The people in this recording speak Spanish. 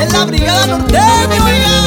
en la brigada norteña,